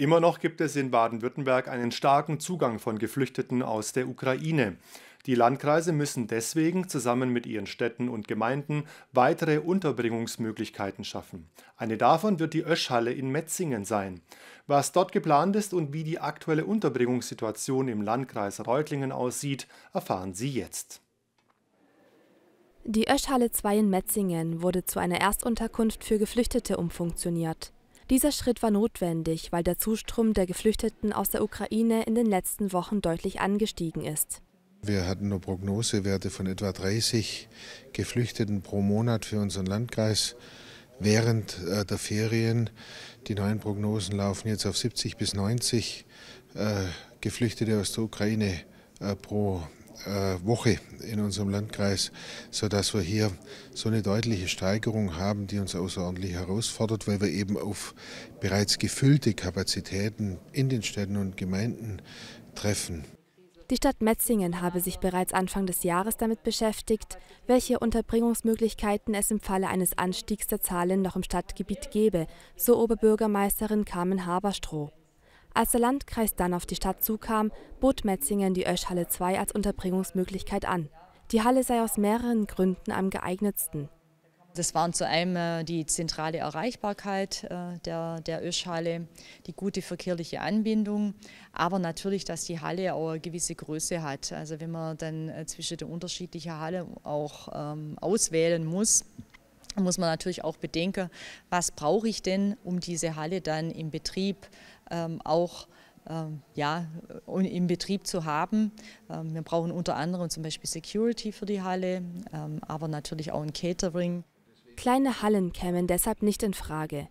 Immer noch gibt es in Baden-Württemberg einen starken Zugang von Geflüchteten aus der Ukraine. Die Landkreise müssen deswegen zusammen mit ihren Städten und Gemeinden weitere Unterbringungsmöglichkeiten schaffen. Eine davon wird die Öschhalle in Metzingen sein. Was dort geplant ist und wie die aktuelle Unterbringungssituation im Landkreis Reutlingen aussieht, erfahren Sie jetzt. Die Öschhalle 2 in Metzingen wurde zu einer Erstunterkunft für Geflüchtete umfunktioniert. Dieser Schritt war notwendig, weil der Zustrom der Geflüchteten aus der Ukraine in den letzten Wochen deutlich angestiegen ist. Wir hatten nur Prognosewerte von etwa 30 Geflüchteten pro Monat für unseren Landkreis während äh, der Ferien. Die neuen Prognosen laufen jetzt auf 70 bis 90 äh, Geflüchtete aus der Ukraine äh, pro äh, Woche in unserem Landkreis, sodass wir hier so eine deutliche Steigerung haben, die uns außerordentlich herausfordert, weil wir eben auf bereits gefüllte Kapazitäten in den Städten und Gemeinden treffen. Die Stadt Metzingen habe sich bereits Anfang des Jahres damit beschäftigt, welche Unterbringungsmöglichkeiten es im Falle eines Anstiegs der Zahlen noch im Stadtgebiet gebe, so Oberbürgermeisterin Carmen Haberstroh. Als der Landkreis dann auf die Stadt zukam, bot Metzingen die Öschhalle 2 als Unterbringungsmöglichkeit an. Die Halle sei aus mehreren Gründen am geeignetsten. Das waren zu einem äh, die zentrale Erreichbarkeit äh, der, der Öschhalle, die gute verkehrliche Anbindung, aber natürlich, dass die Halle auch eine gewisse Größe hat. Also wenn man dann äh, zwischen den unterschiedlichen Hallen auch ähm, auswählen muss, muss man natürlich auch bedenken, was brauche ich denn, um diese Halle dann im Betrieb auch ähm, ja, im Betrieb zu haben. Ähm, wir brauchen unter anderem zum Beispiel Security für die Halle, ähm, aber natürlich auch ein Catering. Kleine Hallen kämen deshalb nicht in Frage.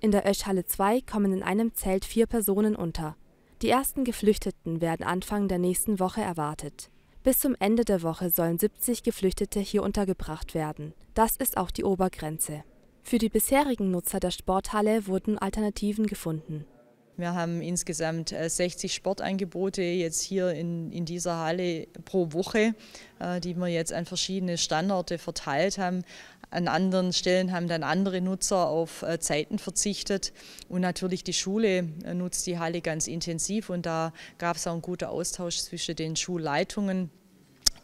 In der Öschhalle 2 kommen in einem Zelt vier Personen unter. Die ersten Geflüchteten werden Anfang der nächsten Woche erwartet. Bis zum Ende der Woche sollen 70 Geflüchtete hier untergebracht werden. Das ist auch die Obergrenze. Für die bisherigen Nutzer der Sporthalle wurden Alternativen gefunden. Wir haben insgesamt 60 äh, Sportangebote jetzt hier in, in dieser Halle pro Woche, äh, die wir jetzt an verschiedene Standorte verteilt haben. An anderen Stellen haben dann andere Nutzer auf äh, Zeiten verzichtet. Und natürlich die Schule nutzt die Halle ganz intensiv und da gab es auch einen guten Austausch zwischen den Schulleitungen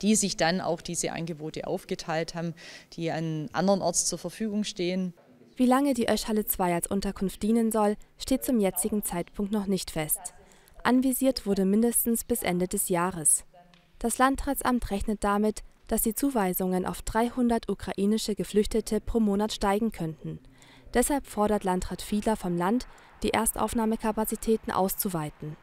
die sich dann auch diese Angebote aufgeteilt haben, die an anderen Orts zur Verfügung stehen. Wie lange die Öschhalle 2 als Unterkunft dienen soll, steht zum jetzigen Zeitpunkt noch nicht fest. Anvisiert wurde mindestens bis Ende des Jahres. Das Landratsamt rechnet damit, dass die Zuweisungen auf 300 ukrainische Geflüchtete pro Monat steigen könnten. Deshalb fordert Landrat Fiedler vom Land, die Erstaufnahmekapazitäten auszuweiten